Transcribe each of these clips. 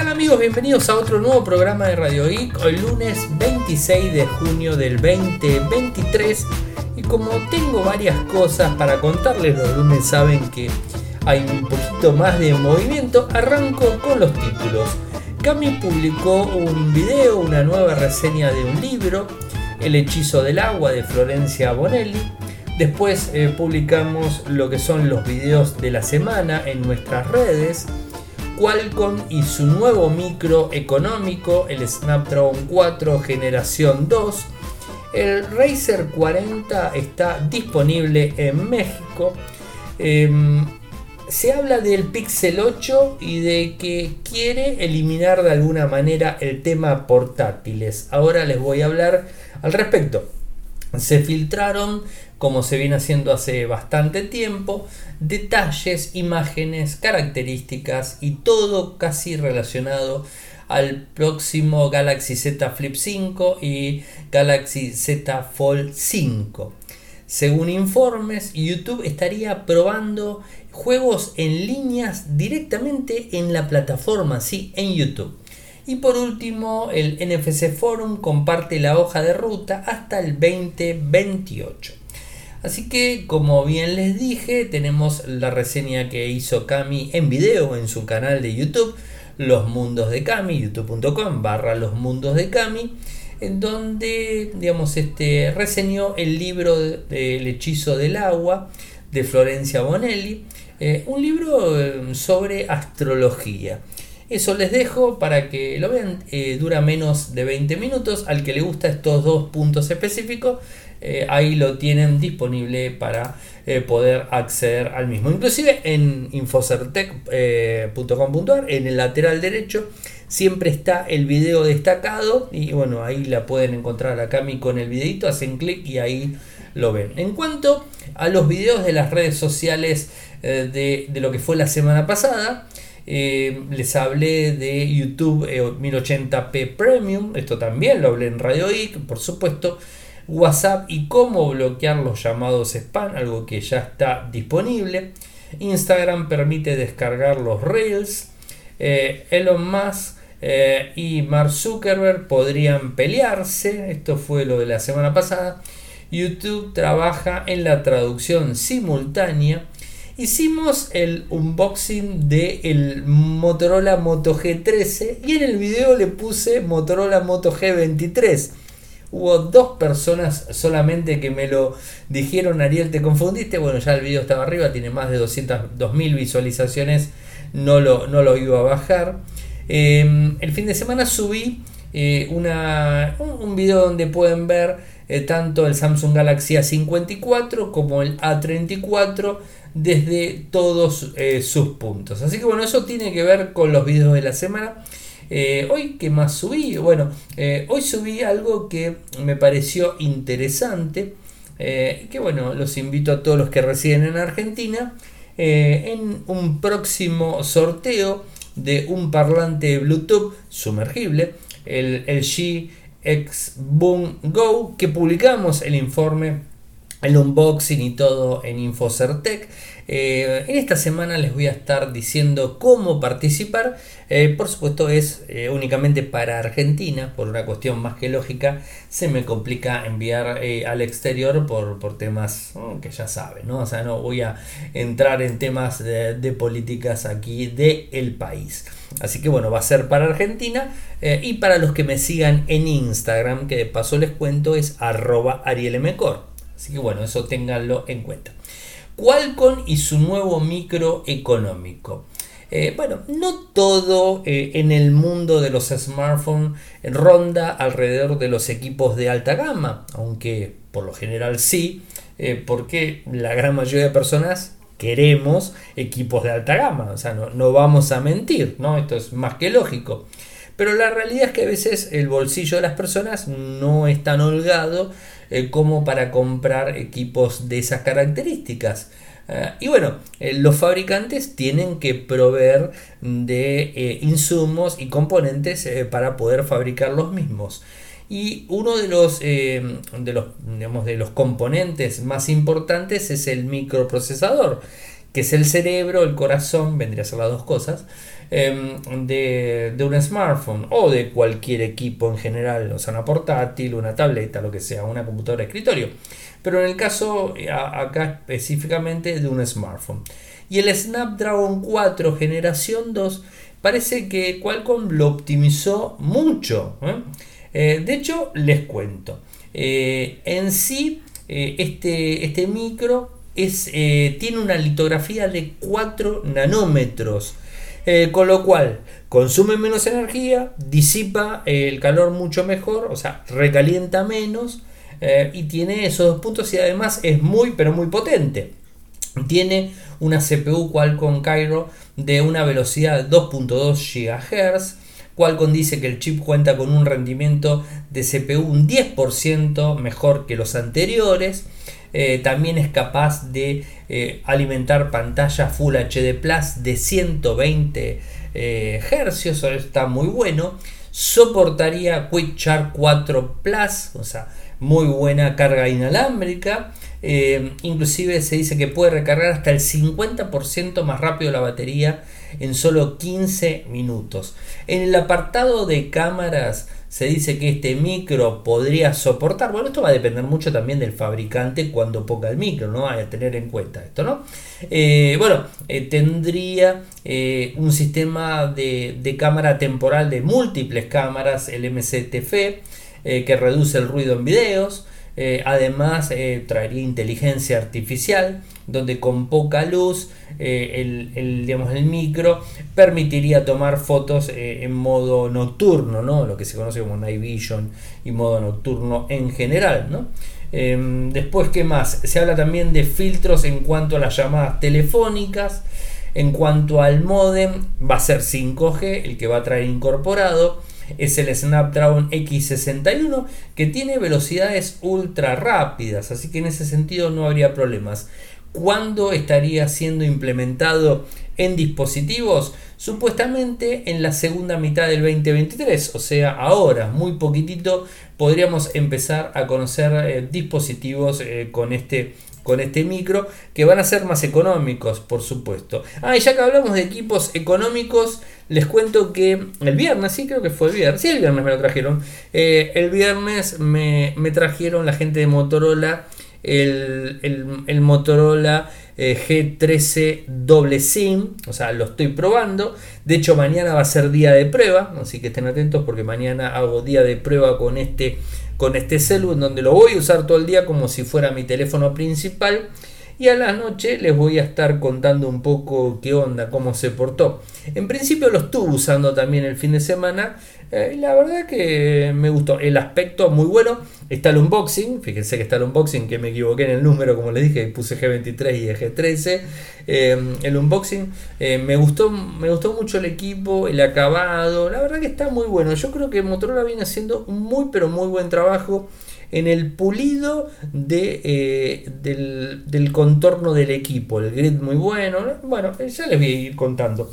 tal amigos? Bienvenidos a otro nuevo programa de Radio Geek, hoy lunes 26 de junio del 2023 y como tengo varias cosas para contarles, los lunes saben que hay un poquito más de movimiento, arranco con los títulos. Cami publicó un video, una nueva reseña de un libro, El hechizo del agua de Florencia Bonelli. Después eh, publicamos lo que son los videos de la semana en nuestras redes. Qualcomm y su nuevo micro económico, el Snapdragon 4 generación 2. El Razer 40 está disponible en México. Em, se habla del Pixel 8 y de que quiere eliminar de alguna manera el tema portátiles. Ahora les voy a hablar al respecto. Se filtraron como se viene haciendo hace bastante tiempo, detalles, imágenes, características y todo casi relacionado al próximo Galaxy Z Flip 5 y Galaxy Z Fold 5. Según informes, YouTube estaría probando juegos en líneas directamente en la plataforma, sí, en YouTube. Y por último, el NFC Forum comparte la hoja de ruta hasta el 2028. Así que, como bien les dije, tenemos la reseña que hizo Cami en video en su canal de YouTube, Los Mundos de Cami, youtube.com barra Los Mundos de Cami, en donde, digamos, este, reseñó el libro El hechizo del agua de Florencia Bonelli, eh, un libro eh, sobre astrología. Eso les dejo para que lo vean. Eh, dura menos de 20 minutos. Al que le gusta estos dos puntos específicos, eh, ahí lo tienen disponible para eh, poder acceder al mismo. Inclusive en infocertec.com.ar, en el lateral derecho, siempre está el video destacado. Y bueno, ahí la pueden encontrar a Cami con el videito. Hacen clic y ahí lo ven. En cuanto a los videos de las redes sociales de, de lo que fue la semana pasada. Eh, les hablé de YouTube 1080p eh, Premium, esto también lo hablé en Radio Geek, por supuesto. WhatsApp y cómo bloquear los llamados spam, algo que ya está disponible. Instagram permite descargar los Reels. Eh, Elon Musk y Mark Zuckerberg podrían pelearse, esto fue lo de la semana pasada. YouTube trabaja en la traducción simultánea hicimos el unboxing del el Motorola Moto G13 y en el video le puse Motorola Moto G23. Hubo dos personas solamente que me lo dijeron, Ariel, te confundiste. Bueno, ya el video estaba arriba, tiene más de 200.000 visualizaciones, no lo, no lo iba a bajar. Em, el fin de semana subí eh, una, un video donde pueden ver eh, tanto el Samsung Galaxy A54 como el A34 desde todos eh, sus puntos. Así que bueno, eso tiene que ver con los videos de la semana. Eh, hoy, ¿qué más subí? Bueno, eh, hoy subí algo que me pareció interesante. que bueno, los invito a todos los que residen en Argentina. en un próximo sorteo de un parlante Bluetooth sumergible, el LG X Boom Go, que publicamos el informe el unboxing y todo en Infocertec. Eh, en esta semana les voy a estar diciendo cómo participar. Eh, por supuesto es eh, únicamente para Argentina, por una cuestión más que lógica. Se me complica enviar al exterior por, temas que ya saben, ¿no? O sea, no voy a entrar en temas de, de políticas aquí del el país. Así que bueno, va a ser para Argentina y para los que me sigan en Instagram, que de paso les cuento es arroba arielmcor. Así que bueno, eso ténganlo en cuenta. Qualcomm y su nuevo micro económico. Eh, bueno, no todo eh, en el mundo de los smartphones ronda alrededor de los equipos de alta gama, aunque por lo general sí, eh, porque la gran mayoría de personas queremos equipos de alta gama, o sea, no, no vamos a mentir, ¿no? Esto es más que lógico. Pero la realidad es que a veces el bolsillo de las personas no es tan holgado eh, como para comprar equipos de esas características. Eh, y bueno, eh, los fabricantes tienen que proveer de insumos y componentes para poder fabricar los mismos. Y uno de los, de, los, de los componentes más importantes es el microprocesador que es el cerebro, el corazón, vendría a ser las dos cosas, em, de, un smartphone o de cualquier equipo en general, o sea, una portátil, una tableta, lo que sea, una computadora de escritorio. Pero en el caso acá específicamente de un smartphone. Y el Snapdragon 4 generación 2 parece que Qualcomm lo optimizó mucho. ¿eh? Eh, de hecho, les cuento. Eh, en sí, este, este micro es, tiene una litografía de 4 nanómetros. Con lo cual consume menos energía, disipa el calor mucho mejor, o sea, recalienta menos y tiene esos dos puntos y además es muy pero muy potente. Tiene una CPU Qualcomm Cairo de una velocidad de 2.2 GHz. Qualcomm dice que el chip cuenta con un rendimiento de CPU un 10% mejor que los anteriores. Eh, también es capaz de eh, alimentar pantalla Full HD Plus de 120 eh, Hz, eso está muy bueno. Soportaría Quick Charge 4 Plus, o sea, muy buena carga inalámbrica. Inclusive se dice que puede recargar hasta el 50% más rápido la batería en solo 15 minutos. En el apartado de cámaras se dice que este micro podría soportar, bueno, esto va a depender mucho también del fabricante cuando ponga el micro, ¿no? Hay que tener en cuenta esto, ¿no? Eh, bueno, eh, tendría un sistema de, de, cámara temporal de múltiples cámaras, el MCTF, que reduce el ruido en videos, eh, además eh, traería inteligencia artificial donde con poca luz eh, el, digamos, el micro permitiría tomar fotos en modo nocturno, ¿no? lo que se conoce como night vision y modo nocturno en general. ¿no? Em, después, ¿qué más? Se habla también de filtros en cuanto a las llamadas telefónicas. En cuanto al modem, va a ser 5G, el que va a traer incorporado es el Snapdragon X61 que tiene velocidades ultra rápidas, así que en ese sentido no habría problemas. ¿Cuándo estaría siendo implementado en dispositivos? Supuestamente en la segunda mitad del 2023, o sea, ahora, muy poquitito, podríamos empezar a conocer eh, dispositivos eh, con este con este micro que van a ser más económicos, por supuesto. Ah, y ya que hablamos de equipos económicos, les cuento que el viernes, sí, creo que fue el viernes, sí, el viernes me lo trajeron. Eh, el viernes me, trajeron la gente de Motorola el, Motorola eh, G13 doble SIM, o sea, lo estoy probando. De hecho, mañana va a ser día de prueba, así que estén atentos porque mañana hago día de prueba con este con este celu en donde lo voy a usar todo el día como si fuera mi teléfono principal y a la noche les voy a estar contando un poco qué onda, cómo se portó. En principio lo estuve usando también el fin de semana eh, la verdad que me gustó. El aspecto muy bueno. Está el unboxing, fíjense que está el unboxing, que me equivoqué en el número, como les dije, puse G23 y G13. Eh, el unboxing eh, me, gustó, me gustó mucho el equipo, el acabado, la verdad que está muy bueno. Yo creo que Motorola viene haciendo un muy pero muy buen trabajo en el pulido de, eh, del, contorno del equipo. El grid muy bueno. Bueno, ya les voy a ir contando.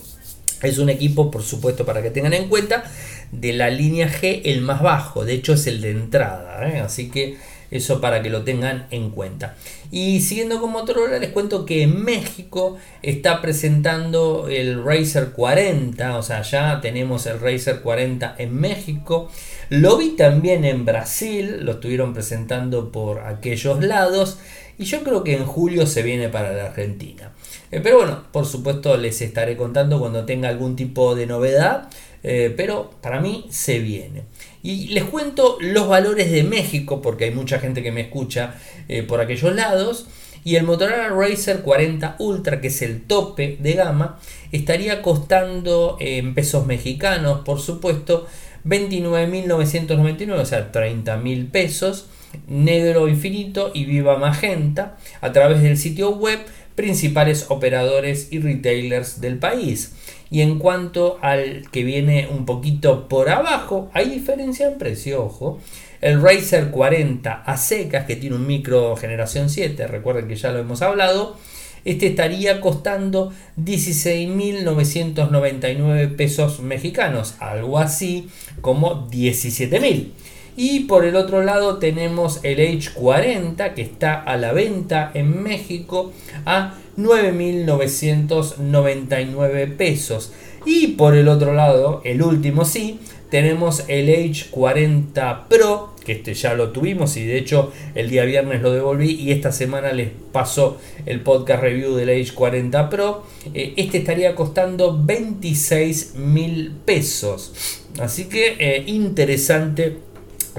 Es un equipo, por supuesto, para que tengan en cuenta, de la línea G el más bajo. De hecho, es el de entrada. ¿eh? Así que eso para que lo tengan en cuenta. Y siguiendo con Motorola, les cuento que México está presentando el Razer 40. O sea, ya tenemos el Razer 40 en México. Lo vi también en Brasil, lo estuvieron presentando por aquellos lados. Y yo creo que en julio se viene para la Argentina. Eh, pero bueno, por supuesto les estaré contando cuando tenga algún tipo de novedad. Eh, pero para mí se viene. Y les cuento los valores de México, porque hay mucha gente que me escucha eh, por aquellos lados. Y el Motorola Racer 40 Ultra, que es el tope de gama, estaría costando en pesos mexicanos, por supuesto, 29.999, o sea, 30.000 pesos, negro infinito y viva magenta, a través del sitio web principales operadores y retailers del país. Y en cuanto al que viene un poquito por abajo, hay diferencia en precio, ojo. El Razer 40 a secas, que tiene un micro generación 7, recuerden que ya lo hemos hablado, este estaría costando 16.999 pesos mexicanos, algo así como 17.000. Y por el otro lado tenemos el H40 que está a la venta en México a 9.999 pesos. Y por el otro lado, el último sí, tenemos el H40 Pro, que este ya lo tuvimos y de hecho el día viernes lo devolví y esta semana les paso el podcast review del H40 Pro. Eh, este estaría costando 26 mil pesos. Así que eh, interesante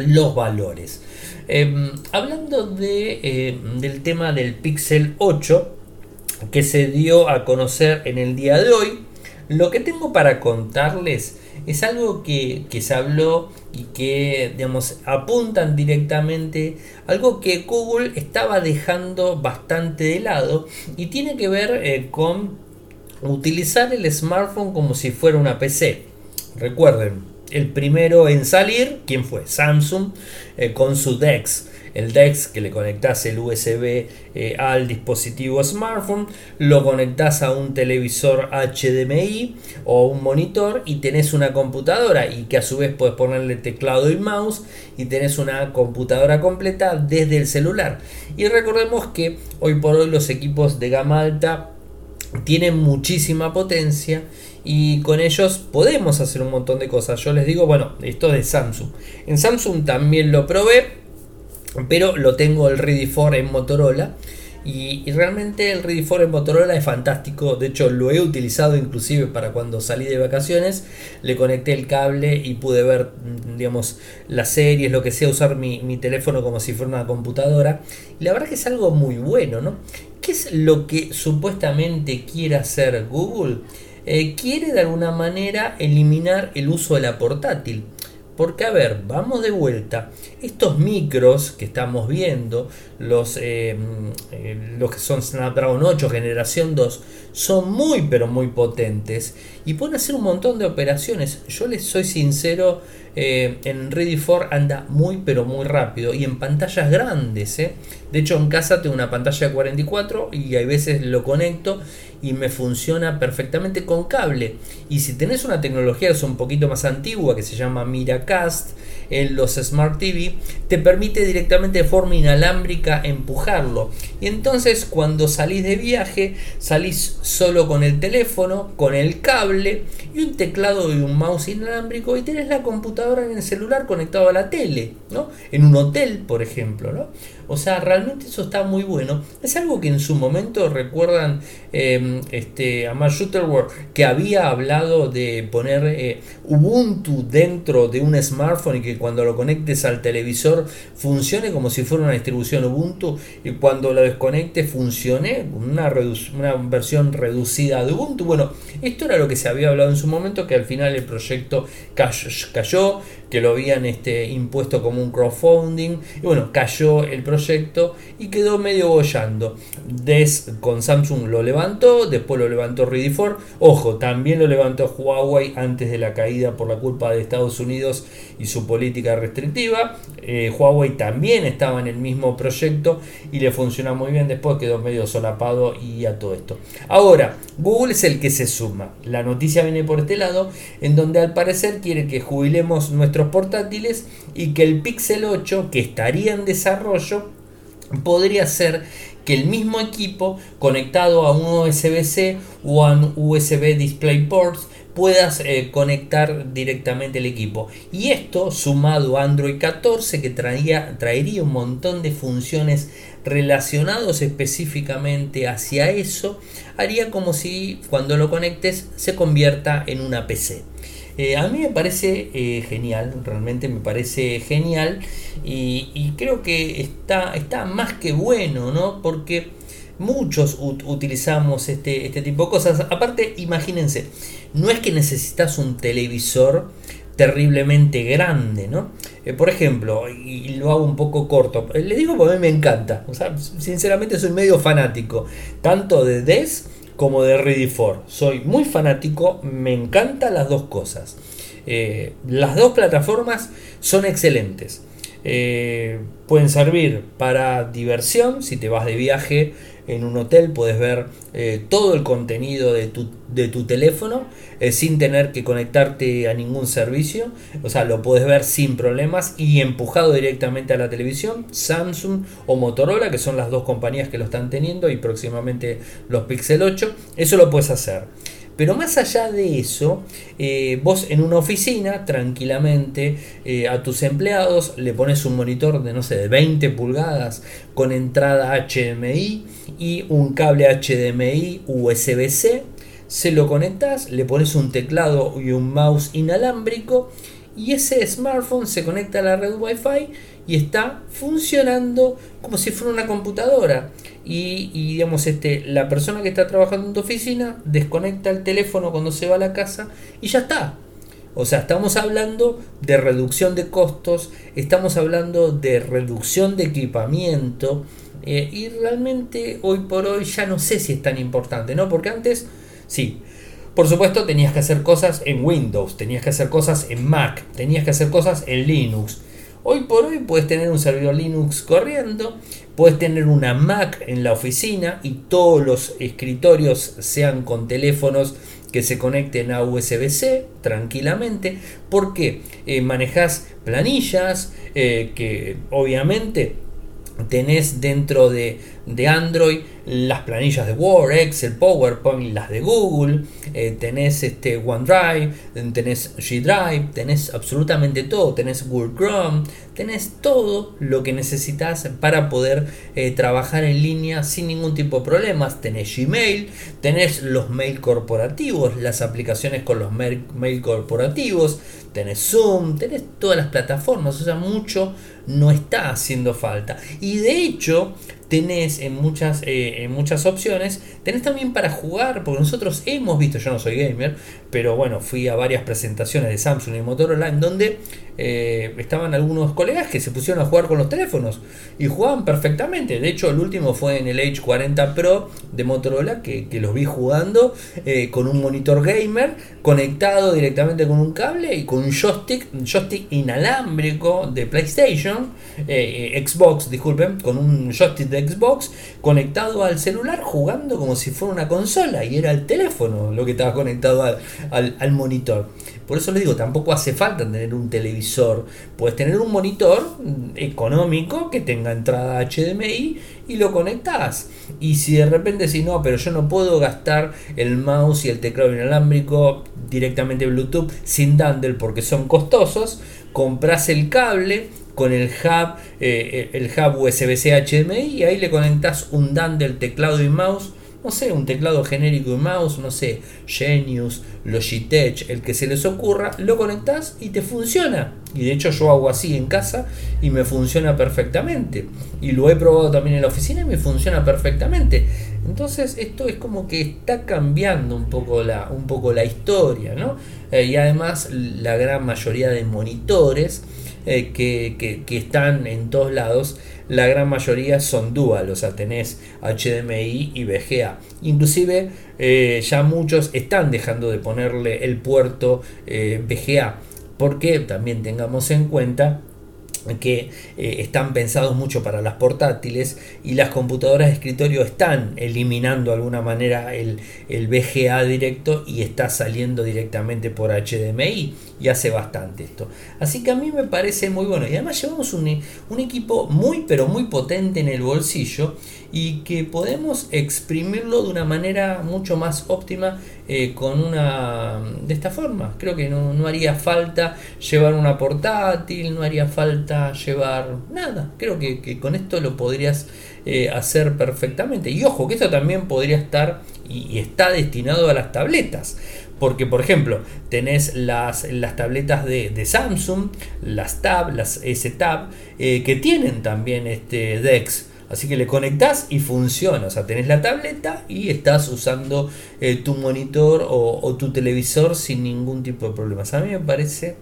los valores. Em, hablando de, eh, del tema del Pixel 8 que se dio a conocer en el día de hoy, lo que tengo para contarles es algo que, se habló y que digamos, apuntan directamente algo que Google estaba dejando bastante de lado y tiene que ver eh, con utilizar el smartphone como si fuera una PC. Recuerden, el primero en salir, ¿quién fue? Samsung eh, con su DeX el DeX que le conectas el USB eh, al dispositivo smartphone, lo conectas a un televisor HDMI o un monitor y tenés una computadora y que a su vez puedes ponerle teclado y mouse y tenés una computadora completa desde el celular. Y recordemos que hoy por hoy los equipos de gama alta tienen muchísima potencia y con ellos podemos hacer un montón de cosas. Yo les digo, bueno, esto de Samsung. En Samsung también lo probé, pero lo tengo el Ready 4 en Motorola. Y, realmente el Ready 4 en Motorola es fantástico. De hecho, lo he utilizado inclusive para cuando salí de vacaciones. Le conecté el cable y pude ver, mm, digamos, las series, lo que sea, usar mi, teléfono como si fuera una computadora. Y la verdad que es algo muy bueno, ¿no? ¿Qué es lo que supuestamente quiere hacer Google? Eh, quiere de alguna manera eliminar el uso de la portátil. Porque, a ver, vamos de vuelta. Estos micros que estamos viendo, los, eh, eh, los que son Snapdragon 8 generación 2, son muy pero muy potentes y pueden hacer un montón de operaciones. Yo les soy sincero, en Ready 4 anda muy pero muy rápido y en pantallas grandes. De hecho, en casa tengo una pantalla de 44 y hay veces lo conecto y me funciona perfectamente con cable. Y si tenés una tecnología que es un poquito más antigua que se llama Miracast en los Smart TV, te permite directamente de forma inalámbrica empujarlo. Y entonces cuando salís de viaje, salís solo con el teléfono, con el cable y un teclado y un mouse inalámbrico y tenés la computadora en el celular conectado a la tele, ¿no? En un hotel, por ejemplo, ¿no? O sea, realmente eso está muy bueno. Es algo que en su momento recuerdan em, este, a Mark Shutterworth que había hablado de poner eh, Ubuntu dentro de un smartphone y que cuando lo conectes al televisor funcione como si fuera una distribución Ubuntu y cuando lo desconectes funcione una, versión reducida de Ubuntu. Bueno, esto era lo que se había hablado en su momento, que al final el proyecto cayó, que lo habían este, impuesto como un crowdfunding y bueno, cayó el proyecto y quedó medio bollando. Des con Samsung lo levantó, después lo levantó Ready Ojo, también lo levantó Huawei antes de la caída por la culpa de Estados Unidos y su política restrictiva. Eh, Huawei también estaba en el mismo proyecto y le funciona muy bien. Después quedó medio solapado y a todo esto. Ahora, Google es el que se suma. La noticia viene por este lado, en donde al parecer quiere que jubilemos nuestros portátiles y que el Pixel 8, que estaría en desarrollo, podría ser que el mismo equipo conectado a un USB-C o a un USB DisplayPort puedas eh, conectar directamente el equipo. Y esto sumado a Android 14 que traía, traería un montón de funciones relacionados específicamente hacia eso, haría como si cuando lo conectes se convierta en una PC. Eh, a mí me parece eh, genial, realmente me parece genial y, creo que está, está más que bueno, ¿no? Porque muchos utilizamos este, este tipo de cosas. Aparte, imagínense, no es que necesitas un televisor terriblemente grande, ¿no? Eh, por ejemplo, y lo hago un poco corto, le digo porque a mí me encanta, o sea, sinceramente soy medio fanático, tanto de DES como de Ready for. Soy muy fanático, me encantan las dos cosas. Eh, las dos plataformas son excelentes. Eh, pueden servir para diversión, si te vas de viaje en un hotel, puedes ver eh, todo el contenido de tu, de tu teléfono eh, sin tener que conectarte a ningún servicio. O sea, lo puedes ver sin problemas y empujado directamente a la televisión. Samsung o Motorola, que son las dos compañías que lo están teniendo y próximamente los Pixel 8. Eso lo puedes hacer. Pero más allá de eso, eh, vos en una oficina, tranquilamente, eh, a tus empleados le pones un monitor de, no sé, de 20 pulgadas con entrada HDMI y un cable HDMI USB-C. Se lo conectas, le pones un teclado y un mouse inalámbrico y ese smartphone se conecta a la red Wi-Fi y está funcionando como si fuera una computadora y, digamos este la persona que está trabajando en tu oficina desconecta el teléfono cuando se va a la casa y ya está. O sea estamos hablando de reducción de costos estamos hablando de reducción de equipamiento eh, y realmente hoy por hoy ya no sé si es tan importante no porque antes sí. Por supuesto tenías que hacer cosas en Windows tenías que hacer cosas en Mac tenías que hacer cosas en Linux Hoy por hoy puedes tener un servidor Linux corriendo, puedes tener una Mac en la oficina y todos los escritorios sean con teléfonos que se conecten a USB-C tranquilamente, porque eh, manejas planillas eh, que obviamente tenés dentro de, de Android las planillas de Word, Excel, PowerPoint, las de Google, eh, tenés este OneDrive, tenés G Drive, tenés absolutamente todo, tenés Google Chrome, tenés todo lo que necesitas para poder eh, trabajar en línea sin ningún tipo de problemas, tenés Gmail, tenés los mail corporativos, las aplicaciones con los mail, mail corporativos, tenés Zoom, tenés todas las plataformas, o sea, mucho no está haciendo falta. Y de hecho, tenés en muchas, eh, en muchas opciones, tenés también para jugar, porque nosotros hemos visto, yo no soy gamer, pero bueno, fui a varias presentaciones de Samsung y Motorola en donde eh, estaban algunos colegas que se pusieron a jugar con los teléfonos y jugaban perfectamente. De hecho, el último fue en el Age 40 Pro de Motorola, que, los vi jugando eh, con un monitor gamer conectado directamente con un cable y con un joystick, un joystick inalámbrico de PlayStation, Xbox, disculpen, con un joystick de Xbox conectado al celular jugando como si fuera una consola y era el teléfono lo que estaba conectado al, monitor. Por eso les digo, tampoco hace falta tener un televisor. Puedes tener un monitor económico que tenga entrada HDMI y lo conectas. Y si de repente si no, pero yo no puedo gastar el mouse y el teclado inalámbrico directamente Bluetooth sin Dandel porque son costosos, compras el cable con el hub, eh, el hub USB-C HDMI y ahí le conectas un DAN del teclado y mouse. No sé, un teclado genérico y mouse, no sé, Genius, Logitech, el que se les ocurra, lo conectas y te funciona. Y de hecho yo hago así en casa y me funciona perfectamente. Y lo he probado también en la oficina y me funciona perfectamente. Entonces esto es como que está cambiando un poco la, un poco la historia, ¿no? Eh, y además la gran mayoría de monitores eh, que, están en todos lados, la gran mayoría son dual, o sea, HDMI y VGA. Inclusive eh, ya muchos están dejando de ponerle el puerto eh, VGA, porque también tengamos en cuenta que eh, están pensados mucho para las portátiles y las computadoras de escritorio están eliminando de alguna manera el, el VGA directo y está saliendo directamente por HDMI y hace bastante esto. Así que a mí me parece muy bueno y además llevamos un, un equipo muy pero muy potente en el bolsillo y que podemos exprimirlo de una manera mucho más óptima eh, con una de esta forma. Creo que no, haría falta llevar una portátil no haría falta llevar nada. Creo que, con esto lo podrías eh, hacer perfectamente. Y ojo que esto también podría estar y, está destinado a las tabletas. Porque, por ejemplo, tenés las, las tabletas de, Samsung, las Tab, las S-Tab, eh, que tienen también este DeX. Así que le conectás y funciona. O sea, tenés la tableta y estás usando eh, tu monitor o, tu televisor sin ningún tipo de problemas. A mí me parece,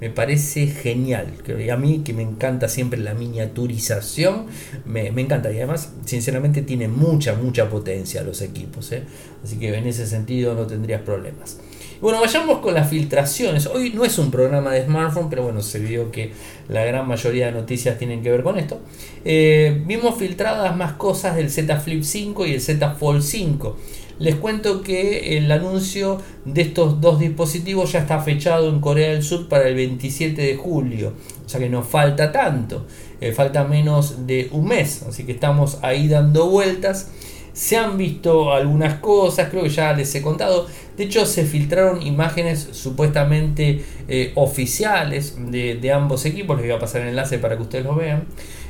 me parece genial. A mí que me encanta siempre la miniaturización, me, encanta. Y además, sinceramente, tiene mucha, mucha potencia los equipos. ¿eh? Así que en ese sentido no tendrías problemas. Bueno, vayamos con las filtraciones. Hoy no es un programa de smartphone, pero bueno, se vio que la gran mayoría de noticias tienen que ver con esto. Eh, vimos filtradas más cosas del Z Flip 5 y el Z Fold 5. Les cuento que el anuncio de estos dos dispositivos ya está fechado en Corea del Sur para el 27 de julio. O sea que nos falta tanto. Eh, falta menos de un mes. Así que estamos ahí dando vueltas. Se han visto algunas cosas, creo que ya les he contado. De hecho, se filtraron imágenes supuestamente eh, oficiales de, ambos equipos. Les voy a pasar el enlace para que ustedes lo vean.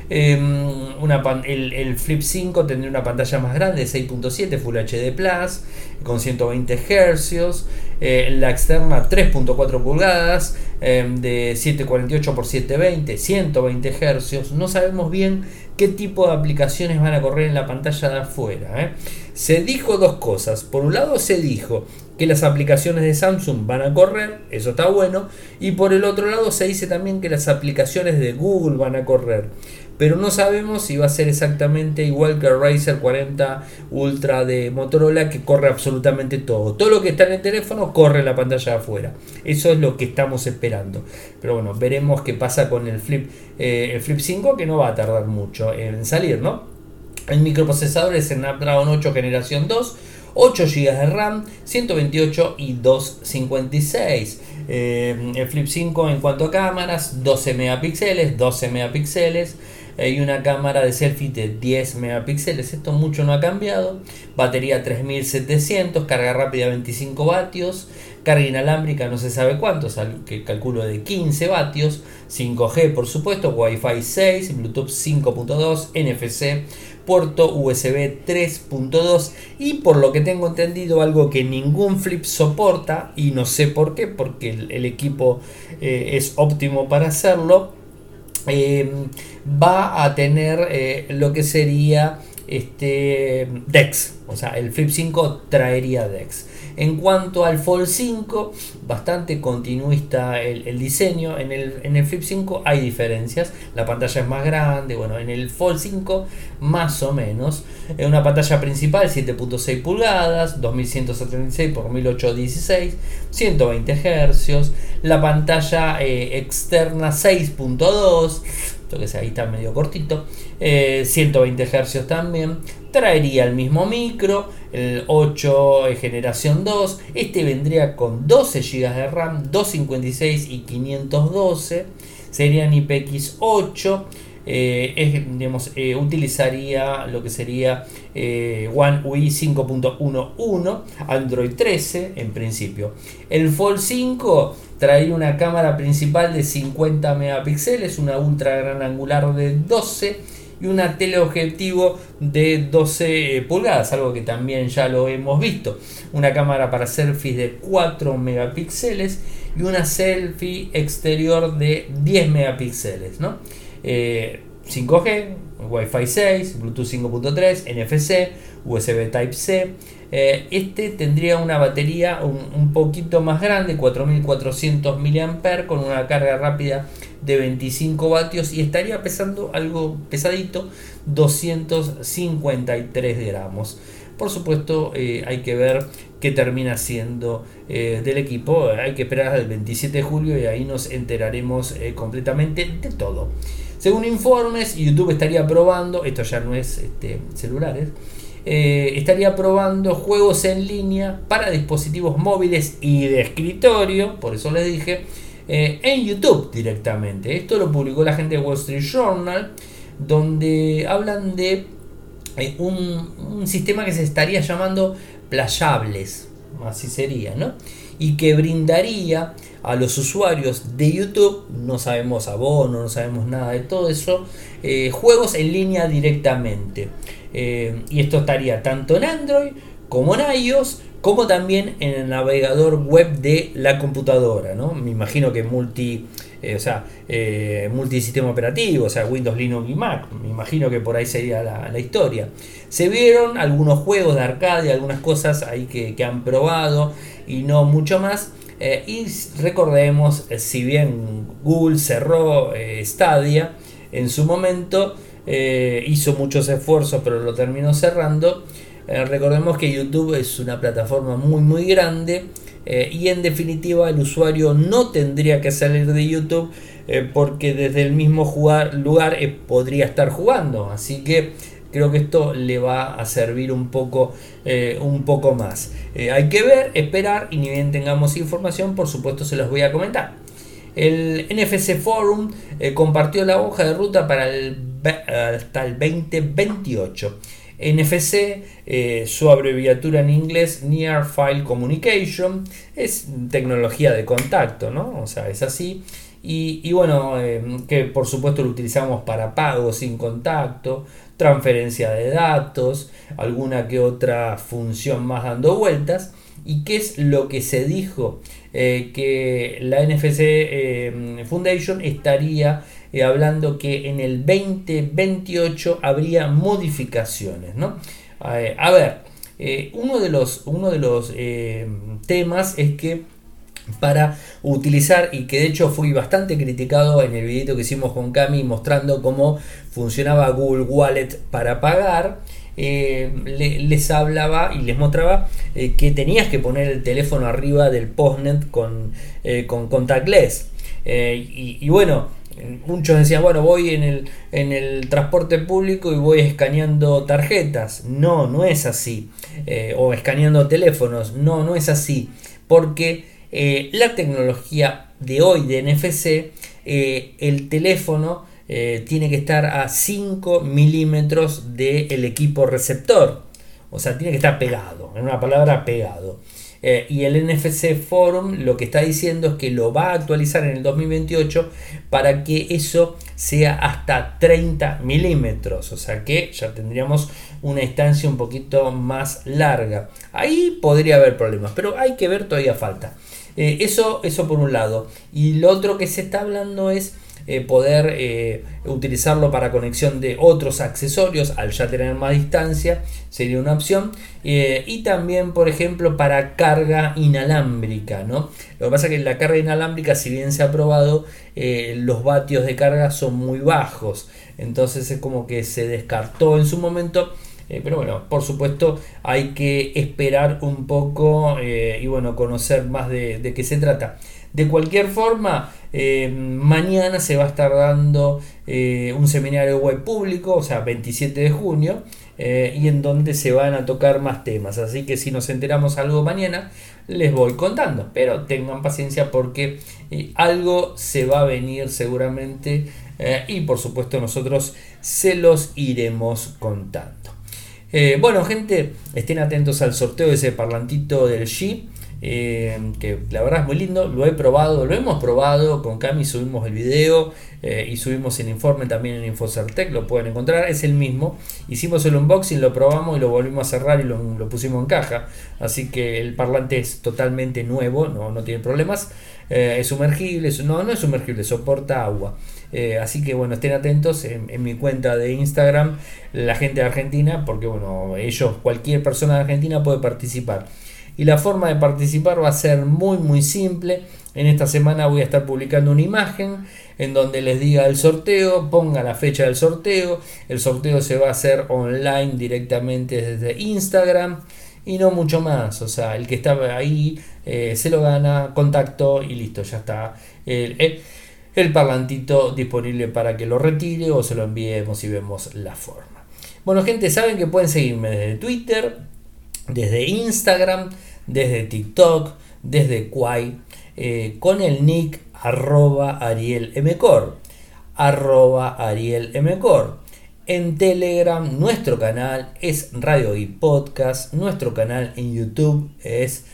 Em, una, el, Flip 5 tendría una pantalla más grande, 6.7 Full HD Plus, con 120 Hz. Eh, la externa 3.4 pulgadas, em, de 748 x 720, 120 Hz. No sabemos bien qué tipo de aplicaciones van a correr en la pantalla de afuera. ¿eh? Se dijo dos cosas. Por un lado se dijo que las aplicaciones de Samsung van a correr, eso está bueno, y por el otro lado se dice también que las aplicaciones de Google van a correr pero no sabemos si va a ser exactamente igual que el Razer 40 Ultra de Motorola que corre absolutamente todo. Todo lo que está en el teléfono corre en la pantalla de afuera. Eso es lo que estamos esperando. Pero bueno, veremos qué pasa con el Flip, eh, el Flip 5 que no va a tardar mucho en salir, ¿no? El microprocesador es Snapdragon 8 generación 2. 8 GB de RAM, 128 y 256. Eh, el Flip 5 en cuanto a cámaras, 12 megapíxeles, 12 megapíxeles, hay una cámara de selfie de 10 megapíxeles, esto mucho no ha cambiado, batería 3700, carga rápida 25 vatios, carga inalámbrica no se sabe cuánto, que calculo de 15 vatios, 5G por supuesto, Wi-Fi 6, Bluetooth 5.2, NFC, puerto USB 3.2 y por lo que tengo entendido algo que ningún flip soporta y no sé por qué, porque el, equipo eh, es óptimo para hacerlo Em, va a tener eh, lo que sería este DEX, o sea, el Flip 5 traería DEX. En cuanto al Fold 5, bastante continuista el, diseño. En el, en el, Flip 5 hay diferencias. La pantalla es más grande. Bueno, en el Fold 5 más o menos. En una pantalla principal 7.6 pulgadas, 2176 x 1816, 120 Hz. La pantalla eh, externa 6.2 que sea, ahí está medio cortito, 120 eh, Hz también, traería el mismo micro, el 8 generación 2, este vendría con 12 GB de RAM, 256 y 512, serían IPX8, eh, eh, utilizaría lo que sería One UI 5.11, Android 13 en principio. El Fold 5 trae una cámara principal de 50 megapíxeles, una ultra gran angular de 12 y una teleobjetivo de 12 pulgadas, algo que también ya lo hemos visto. Una cámara para selfies de 4 megapíxeles y una selfie exterior de 10 megapíxeles. ¿no? 5G, eh, Wi-Fi 6, Bluetooth 5.3, NFC, USB Type-C. Eh, este tendría una batería un, poquito más grande, 4400 mAh, con una carga rápida de 25 vatios y estaría pesando algo pesadito, 253 gramos. Por supuesto, eh, hay que ver qué termina siendo eh, del equipo. Hay que esperar al 27 de julio y ahí nos enteraremos completamente de todo. Según informes, YouTube estaría probando, esto ya no es este, celulares, eh, estaría probando juegos en línea para dispositivos móviles y de escritorio, por eso les dije, eh, en YouTube directamente. Esto lo publicó la gente de Wall Street Journal, donde hablan de eh, un, sistema que se estaría llamando playables, así sería, ¿no? Y que brindaría a los usuarios de YouTube, no sabemos abono, no sabemos nada de todo eso, eh, juegos en línea directamente. Y esto estaría tanto en Android como en iOS, como también en el navegador web de la computadora. ¿no? Me imagino que multi, eh, o sea, multisistema operativo, o sea, Windows, Linux y Mac. Me imagino que por ahí sería la, historia. Se vieron algunos juegos de arcade, algunas cosas ahí que, que han probado y no mucho más. Eh, y recordemos, eh, si bien Google cerró eh, Stadia en su momento, hizo muchos esfuerzos pero lo terminó cerrando, Eh, recordemos que YouTube es una plataforma muy muy grande eh, y en definitiva el usuario no tendría que salir de YouTube porque desde el mismo lugar podría estar jugando. Así que creo que esto le va a servir un poco, un poco más. hay que ver, esperar y ni bien tengamos información, por supuesto se los voy a comentar. El NFC Forum eh, compartió la hoja de ruta para el, hasta el 2028. NFC, eh, su abreviatura en inglés, Near File Communication, es tecnología de contacto, ¿no? O sea, es así. Y, bueno, eh, que por supuesto lo utilizamos para pagos sin contacto, transferencia de datos, alguna que otra función más dando vueltas. ¿Y qué es lo que se dijo? Eh, que la NFC eh, Foundation estaría eh, hablando que en el 2028 habría modificaciones. ¿no? a ver, uno de los, uno de los temas es que para utilizar y que de hecho fui bastante criticado en el video que hicimos con Cami mostrando cómo funcionaba Google Wallet para pagar eh, les hablaba y les mostraba eh, que tenías que poner el teléfono arriba del postnet con, eh, con contactless. Y, bueno, muchos decían, bueno, voy en el, en el transporte público y voy escaneando tarjetas. No, no es así. o escaneando teléfonos. No, no es así. Porque la tecnología de hoy de NFC, el teléfono eh, tiene que estar a 5 milímetros del equipo receptor. O sea, tiene que estar pegado, en una palabra pegado. Eh, y el NFC Forum lo que está diciendo es que lo va a actualizar en el 2028 para que eso sea hasta 30 milímetros. O sea que ya tendríamos una distancia un poquito más larga. Ahí podría haber problemas, pero hay que ver, todavía falta. Eh, eso, eso por un lado. Y lo otro que se está hablando es eh, poder eh, utilizarlo para conexión de otros accesorios al ya tener más distancia sería una opción eh, y también por ejemplo para carga inalámbrica ¿no? lo que pasa es que la carga inalámbrica si bien se ha probado los vatios de carga son muy bajos entonces es como que se descartó en su momento pero bueno, por supuesto hay que esperar un poco y bueno, conocer más de, de qué se trata. De cualquier forma, eh, mañana se va a estar dando eh, un seminario web público, o sea, 27 de junio, eh, y en donde se van a tocar más temas. Así que si nos enteramos algo mañana, les voy contando. Pero tengan paciencia porque algo se va a venir seguramente y por supuesto nosotros se los iremos contando. bueno, gente, estén atentos al sorteo de ese parlantito del G. Eh, que la verdad es muy lindo, lo he probado, lo hemos probado, con Cami subimos el video eh, y subimos el informe también en Infocertec, lo pueden encontrar, es el mismo, hicimos el unboxing, lo probamos y lo volvimos a cerrar y lo, pusimos en caja, así que el parlante es totalmente nuevo, no, no tiene problemas, eh, es sumergible, no, no es sumergible, soporta agua. así que bueno, estén atentos en, en, mi cuenta de Instagram, la gente de Argentina, porque bueno, ellos, cualquier persona de Argentina puede participar y la forma de participar va a ser muy muy simple. En esta semana voy a estar publicando una imagen en donde les diga el sorteo, ponga la fecha del sorteo, el sorteo se va a hacer online directamente desde Instagram y no mucho más, o sea, el que está ahí eh, se lo gana, contacto y listo, ya está el, el parlantito disponible para que lo retire o se lo enviemos y vemos la forma. Bueno gente, saben que pueden seguirme desde Twitter, desde Instagram, desde TikTok, desde Quai, eh, con el nick arroba Ariel arroba Ariel En Telegram nuestro canal es Radio y Podcast, nuestro canal en YouTube es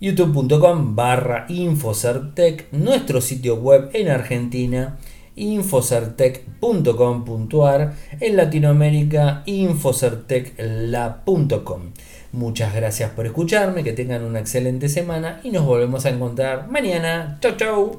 youtube.com barra Infocertec, nuestro sitio web en Argentina infocertec.com.ar, en Latinoamérica infocertecla.com. Muchas gracias por escucharme, que tengan una excelente semana y nos volvemos a encontrar mañana. Chau chau.